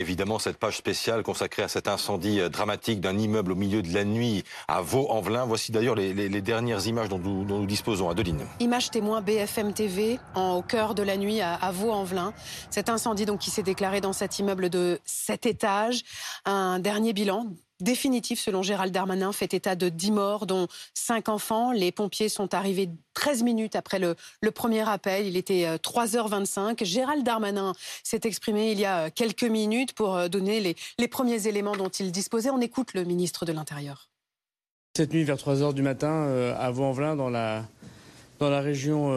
Évidemment, cette page spéciale consacrée à cet incendie euh, dramatique d'un immeuble au milieu de la nuit à Vaux-en-Velin. Voici d'ailleurs les, dernières images dont nous, disposons. Adeline. Image témoin BFM TV en, au cœur de la nuit à, à Vaux-en-Velin. Cet incendie donc qui s'est déclaré dans cet immeuble de 7 étages. Un dernier bilan définitif, selon Gérald Darmanin, fait état de 10 morts, dont 5 enfants. Les pompiers sont arrivés 13 minutes après le, premier appel. Il était 3h25. Euh, Gérald Darmanin s'est exprimé il y a quelques minutes pour euh, donner les, premiers éléments dont il disposait. On écoute le ministre de l'Intérieur. Cette nuit, vers 3h du matin, euh, à Vaux-en-Velin, dans la, dans la région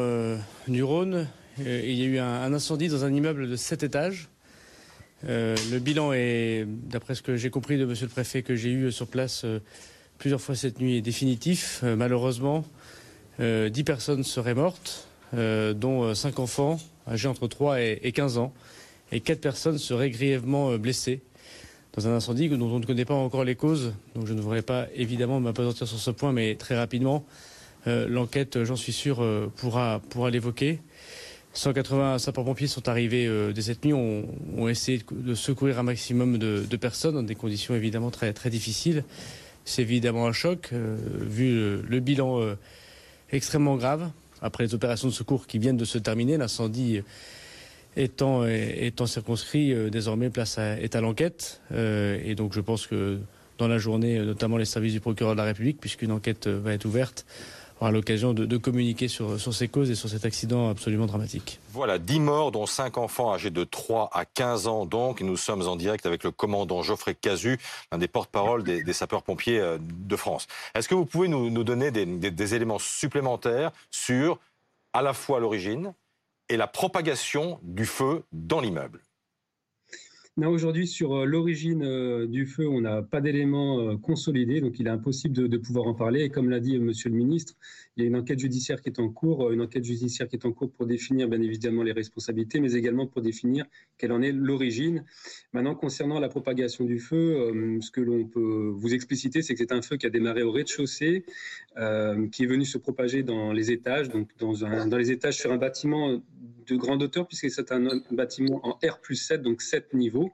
du Rhône, il y a eu un, incendie dans un immeuble de 7 étages. Euh, le bilan est, d'après ce que j'ai compris de monsieur le préfet que j'ai eu sur place euh, plusieurs fois cette nuit, définitif. Euh, malheureusement, 10 personnes seraient mortes, dont 5 enfants âgés entre 3 et 15 ans, et 4 personnes seraient grièvement blessées dans un incendie dont on ne connaît pas encore les causes. Donc je ne voudrais pas évidemment m'apesantir sur ce point, mais très rapidement, l'enquête, j'en suis sûr, pourra l'évoquer. 180 sapeurs-pompiers sont arrivés euh, dès cette nuit, ont, ont, essayé de secourir un maximum de, personnes dans des conditions évidemment très, difficiles. C'est évidemment un choc, euh, vu le, bilan euh, extrêmement grave. Après les opérations de secours qui viennent de se terminer, l'incendie étant circonscrit, désormais place est à l'enquête. et donc je pense que dans la journée, notamment les services du procureur de la République, puisqu'une enquête va être ouverte, aura l'occasion de, communiquer sur, sur ces causes et sur cet accident absolument dramatique. Voilà, 10 morts, dont 5 enfants âgés de 3 à 15 ans. Donc, nous sommes en direct avec le commandant Geoffrey Cazu, l'un des porte-parole des, sapeurs-pompiers euh, de France. Est-ce que vous pouvez nous, donner des éléments supplémentaires sur à la fois l'origine et la propagation du feu dans l'immeuble? Aujourd'hui, sur euh, l'origine euh, du feu, on n'a pas d'éléments euh, consolidés, donc il est impossible de, pouvoir en parler. Et comme l'a dit Monsieur le Ministre, il y a une enquête judiciaire qui est en cours, une enquête judiciaire qui est en cours pour définir bien évidemment les responsabilités, mais également pour définir quelle en est l'origine. Maintenant, concernant la propagation du feu, ce que l'on peut vous expliciter, c'est que c'est un feu qui a démarré au rez-de-chaussée, qui est venu se propager dans les étages, donc dans, dans les étages sur un bâtiment de grande hauteur, puisque c'est un, bâtiment en R plus 7, donc 7 niveaux.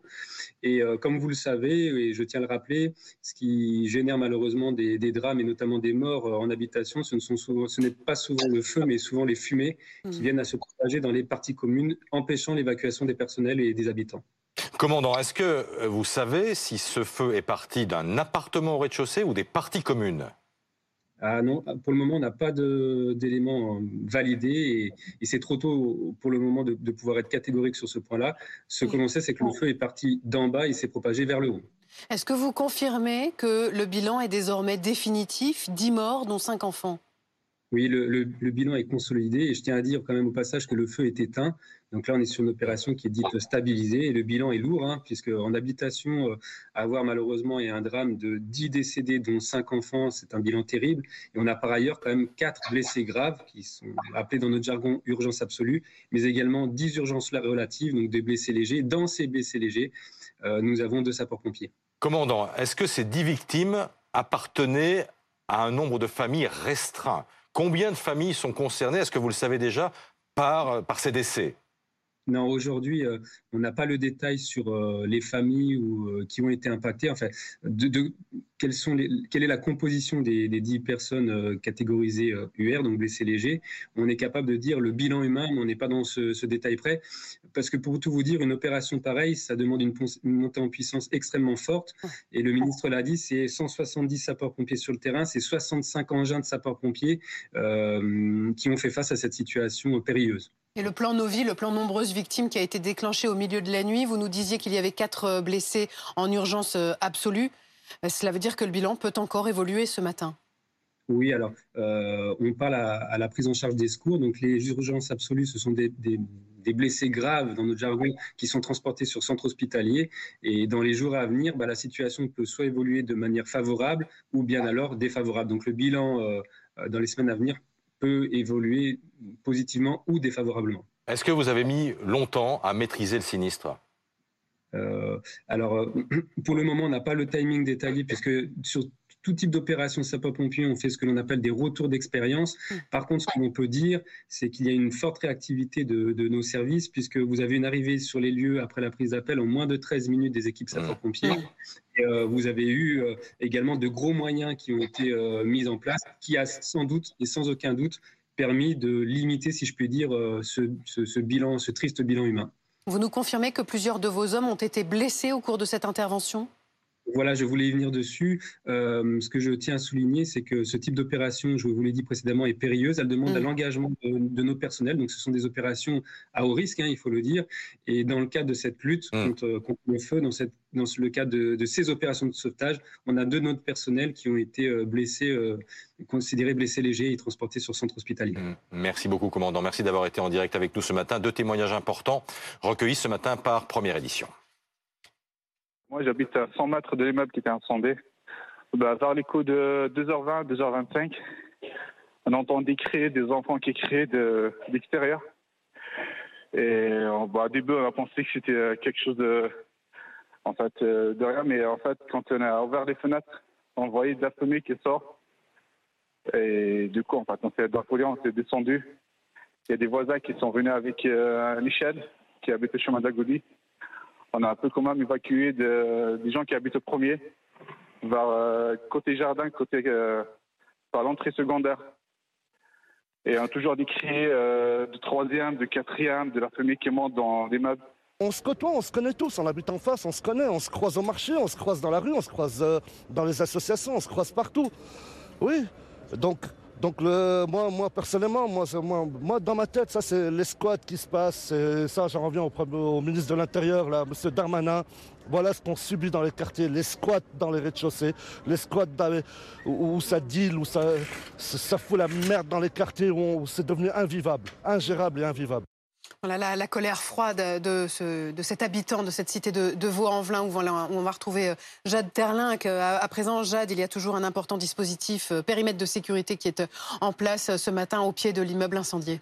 Et euh, comme vous le savez, et je tiens à le rappeler, ce qui génère malheureusement des, drames et notamment des morts euh, en habitation, ce, ce n'est pas souvent le feu, mais souvent les fumées qui mmh. viennent à se propager dans les parties communes, empêchant l'évacuation des personnels et des habitants. Commandant, est-ce que euh, vous savez si ce feu est parti d'un appartement au rez-de-chaussée ou des parties communes? Ah pour le moment, on n'a pas d'éléments validés et, c'est trop tôt pour le moment de, pouvoir être catégorique sur ce point-là. Ce que l'on sait, c'est que le feu est parti d'en bas et s'est propagé vers le haut. Est-ce que vous confirmez que le bilan est désormais définitif? 10 morts, dont 5 enfants oui, le, bilan est consolidé et je tiens à dire quand même au passage que le feu est éteint. Donc là, on est sur une opération qui est dite stabilisée et le bilan est lourd, hein, puisque en habitation, euh, avoir malheureusement un drame de 10 décédés, dont 5 enfants, c'est un bilan terrible. Et on a par ailleurs quand même 4 blessés graves, qui sont appelés dans notre jargon urgence absolue, mais également 10 urgences relatives, donc des blessés légers. Dans ces blessés légers, euh, nous avons deux sapeurs-pompiers. Commandant, est-ce que ces 10 victimes appartenaient à un nombre de familles restreint Combien de familles sont concernées, est-ce que vous le savez déjà, par, ces décès? Non, aujourd'hui, euh, on n'a pas le détail sur euh, les familles ou, euh, qui ont été impactées. Enfin, de, sont les, quelle est la composition des, des 10 personnes catégorisées UR, donc blessés légers On est capable de dire le bilan humain, mais on n'est pas dans ce, détail près. Parce que pour tout vous dire, une opération pareille, ça demande une, une montée en puissance extrêmement forte. Et le ministre l'a dit, c'est 170 sapeurs-pompiers sur le terrain, c'est 65 engins de sapeurs-pompiers qui ont fait face à cette situation périlleuse. Et le plan Novi, le plan nombreuses victimes qui a été déclenché au milieu de la nuit, vous nous disiez qu'il y avait quatre euh, blessés en urgence euh, absolue. Euh, cela veut dire que le bilan peut encore évoluer ce matin oui, alors on parle à, la prise en charge des secours. Donc les urgences absolues, ce sont des, blessés graves dans notre jargon qui sont transportés sur centre hospitalier. Et dans les jours à venir, bah, la situation peut soit évoluer de manière favorable ou bien alors défavorable. Donc le bilan dans les semaines à venir peut évoluer positivement ou défavorablement. Est-ce que vous avez mis longtemps à maîtriser le sinistre? Euh, Alors, euh, pour le moment, on n'a pas le timing détaillé puisque sur tout type d'opération sapeur-pompier, on fait ce que l'on appelle des retours d'expérience. Par contre, ce qu'on peut dire, c'est qu'il y a une forte réactivité de, nos services, puisque vous avez une arrivée sur les lieux après la prise d'appel en moins de 13 minutes des équipes sapeurs-pompiers. Et euh, vous avez eu euh, également de gros moyens qui ont été euh, mis en place, qui a sans doute et sans aucun doute permis de limiter, si je puis dire, ce bilan, ce triste bilan humain. Vous nous confirmez que plusieurs de vos hommes ont été blessés au cours de cette intervention? Voilà, je voulais y venir dessus. Euh, ce que je tiens à souligner, c'est que ce type d'opération, je vous l'ai dit précédemment, est périlleuse. Elle demande mm. l'engagement de, nos personnels. Donc, ce sont des opérations à haut risque, hein, il faut le dire. Et dans le cadre de cette lutte mm. contre, le feu, dans, cette, dans le cadre de, ces opérations de sauvetage, on a deux de notre personnel qui ont été euh, blessés, euh, considérés blessés légers et transportés sur centre hospitalier. Mm. Merci beaucoup, commandant. Merci d'avoir été en direct avec nous ce matin. Deux témoignages importants recueillis ce matin par Première Édition. Moi, j'habite à 100 mètres de l'immeuble qui était incendie. Bah, vers les coups de 2h20, 2h25, on entend des cris, des enfants qui crient de, l'extérieur. Et bah, au début, on a pensé que c'était quelque chose de, en fait, euh, de rien, mais en fait, quand on a ouvert les fenêtres, on voyait de la fumée qui sort. Et du coup, en fait, on s'est on s'est descendu. Il y a des voisins qui sont venus avec euh, Michel, qui habite au chemin d'Agoudi on a un peu quand même évacué des gens qui habitent au premier vers euh, côté jardin, côté euh, par l'entrée secondaire. Et on a toujours des cris euh, de troisième, de quatrième, de la famille qui monte dans les meubles. On se côtoie, on se connaît tous, on habite en face, on se connaît, on se croise au marché, on se croise dans la rue, on se croise dans les associations, on se croise partout. Oui, donc donc moi, personnellement, moi, dans ma tête, ça c'est l'escouade qui se passe. Et ça, j'en reviens au, ministre de l'Intérieur, là, M. Darmanin. Voilà ce qu'on subit dans les quartiers, les squats dans les rez-de-chaussée, les squats où, ça deal, où ça fout la merde dans les quartiers, où c'est devenu invivable, ingérable et invivable. Voilà la, colère froide de, cet habitant de cette cité de, Vaux-en-Velin où, on va retrouver euh, Jade Terlin. À, à, présent, Jade, il y a toujours un important dispositif euh, périmètre de sécurité qui est euh, en place ce matin au pied de l'immeuble incendié.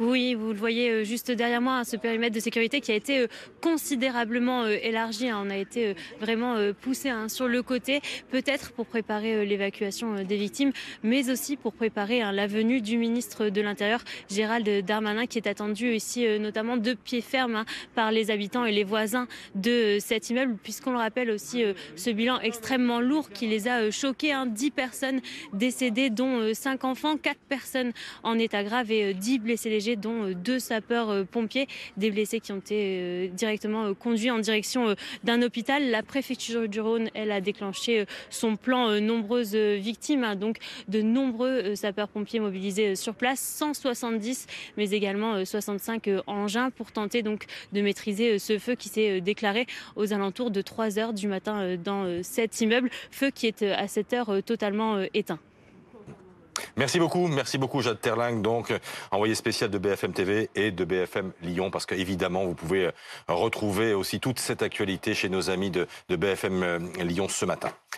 Oui, vous le voyez euh, juste derrière moi, hein, ce périmètre de sécurité qui a été euh, considérablement euh, élargi. Hein. On a été vraiment poussé hein, sur le côté, peut-être pour préparer l'évacuation des victimes, mais aussi pour préparer la venue du ministre de l'Intérieur, Gérald Darmanin, qui est attendu ici notamment de pied ferme par les habitants et les voisins de cet immeuble, puisqu'on le rappelle aussi ce bilan extrêmement lourd qui les a choqués. 10 personnes décédées, dont 5 enfants, 4 personnes en état grave et 10 blessés légers dont euh, deux sapeurs-pompiers, euh, des blessés qui ont été euh, directement conduits en direction d'un hôpital. La préfecture du Rhône, elle, a déclenché son plan nombreuses victimes, hein, donc de nombreux sapeurs-pompiers mobilisés sur place, 170, mais également 65 engins pour tenter donc de maîtriser ce feu qui s'est déclaré aux alentours de 3 heures du matin dans cet immeuble, feu qui est à cette heure totalement éteint. Merci beaucoup, merci beaucoup Jade Terling, donc envoyé spécial de BFM TV et de BFM Lyon, parce qu'évidemment vous pouvez euh, retrouver aussi toute cette actualité chez nos amis de, de BFM euh, Lyon ce matin.